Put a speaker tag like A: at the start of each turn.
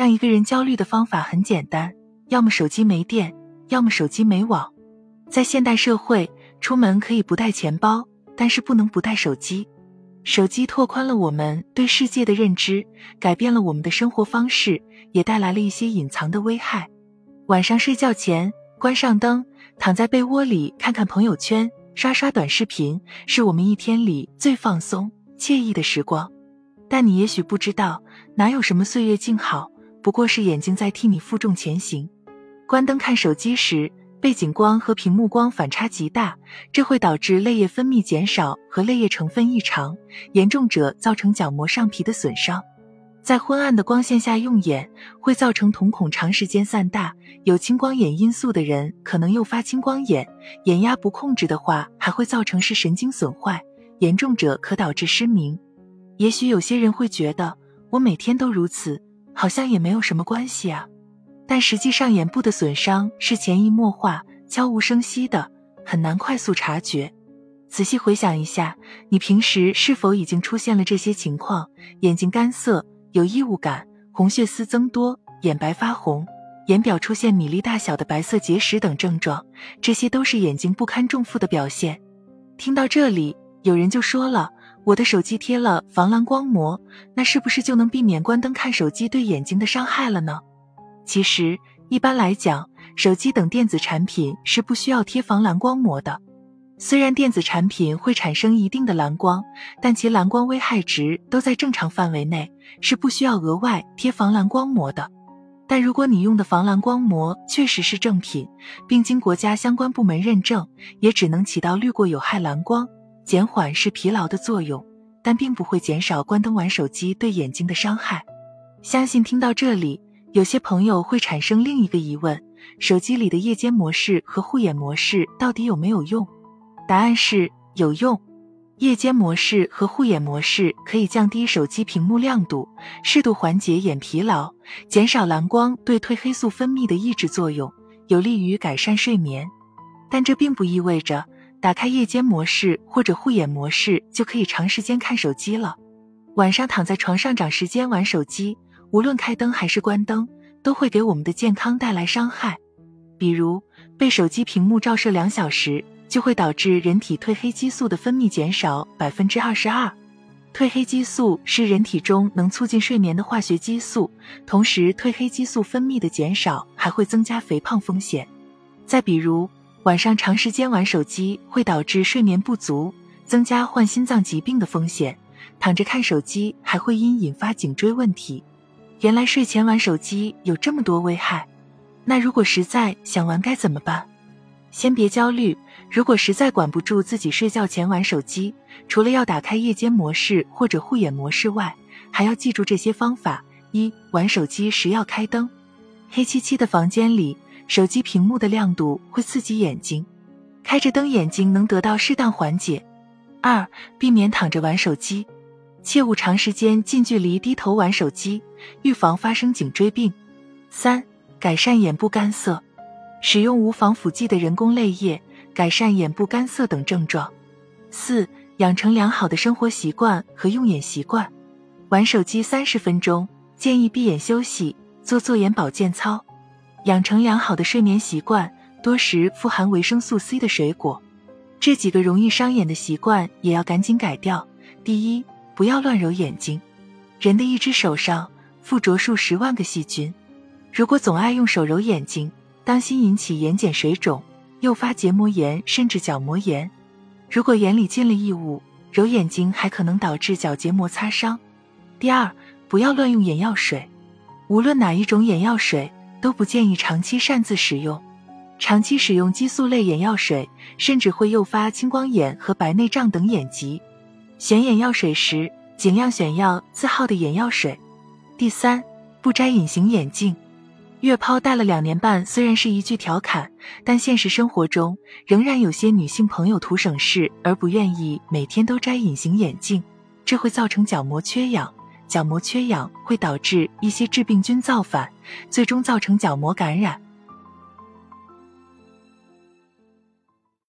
A: 让一个人焦虑的方法很简单：要么手机没电，要么手机没网。在现代社会，出门可以不带钱包，但是不能不带手机。手机拓宽了我们对世界的认知，改变了我们的生活方式，也带来了一些隐藏的危害。晚上睡觉前关上灯，躺在被窝里看看朋友圈，刷刷短视频，是我们一天里最放松、惬意的时光。但你也许不知道，哪有什么岁月静好，不过是眼睛在替你负重前行。关灯看手机时。背景光和屏幕光反差极大，这会导致泪液分泌减少和泪液成分异常，严重者造成角膜上皮的损伤。在昏暗的光线下用眼，会造成瞳孔长时间散大。有青光眼因素的人可能诱发青光眼，眼压不控制的话，还会造成视神经损坏，严重者可导致失明。也许有些人会觉得，我每天都如此，好像也没有什么关系啊。但实际上，眼部的损伤是潜移默化、悄无声息的，很难快速察觉。仔细回想一下，你平时是否已经出现了这些情况：眼睛干涩、有异物感、红血丝增多、眼白发红、眼表出现米粒大小的白色结石等症状？这些都是眼睛不堪重负的表现。听到这里，有人就说了：“我的手机贴了防蓝光膜，那是不是就能避免关灯看手机对眼睛的伤害了呢？”其实，一般来讲，手机等电子产品是不需要贴防蓝光膜的。虽然电子产品会产生一定的蓝光，但其蓝光危害值都在正常范围内，是不需要额外贴防蓝光膜的。但如果你用的防蓝光膜确实是正品，并经国家相关部门认证，也只能起到滤过有害蓝光、减缓视疲劳的作用，但并不会减少关灯玩手机对眼睛的伤害。相信听到这里。有些朋友会产生另一个疑问：手机里的夜间模式和护眼模式到底有没有用？答案是有用。夜间模式和护眼模式可以降低手机屏幕亮度，适度缓解眼疲劳，减少蓝光对褪黑素分泌的抑制作用，有利于改善睡眠。但这并不意味着打开夜间模式或者护眼模式就可以长时间看手机了。晚上躺在床上长时间玩手机。无论开灯还是关灯，都会给我们的健康带来伤害。比如，被手机屏幕照射两小时，就会导致人体褪黑激素的分泌减少百分之二十二。褪黑激素是人体中能促进睡眠的化学激素，同时褪黑激素分泌的减少还会增加肥胖风险。再比如，晚上长时间玩手机会导致睡眠不足，增加患心脏疾病的风险。躺着看手机还会因引发颈椎问题。原来睡前玩手机有这么多危害，那如果实在想玩该怎么办？先别焦虑，如果实在管不住自己睡觉前玩手机，除了要打开夜间模式或者护眼模式外，还要记住这些方法：一、玩手机时要开灯，黑漆漆的房间里，手机屏幕的亮度会刺激眼睛，开着灯眼睛能得到适当缓解；二、避免躺着玩手机。切勿长时间近距离低头玩手机，预防发生颈椎病。三、改善眼部干涩，使用无防腐剂的人工泪液，改善眼部干涩等症状。四、养成良好的生活习惯和用眼习惯，玩手机三十分钟，建议闭眼休息，做做眼保健操，养成良好的睡眠习惯，多食富含维生素 C 的水果。这几个容易伤眼的习惯也要赶紧改掉。第一。不要乱揉眼睛，人的一只手上附着数十万个细菌，如果总爱用手揉眼睛，当心引起眼睑水肿，诱发结膜炎甚至角膜炎。如果眼里进了异物，揉眼睛还可能导致角结膜擦伤。第二，不要乱用眼药水，无论哪一种眼药水都不建议长期擅自使用，长期使用激素类眼药水，甚至会诱发青光眼和白内障等眼疾。选眼药水时，尽量选药字号的眼药水。第三，不摘隐形眼镜。月抛戴了两年半，虽然是一句调侃，但现实生活中仍然有些女性朋友图省事而不愿意每天都摘隐形眼镜，这会造成角膜缺氧，角膜缺氧会导致一些致病菌造反，最终造成角膜感染。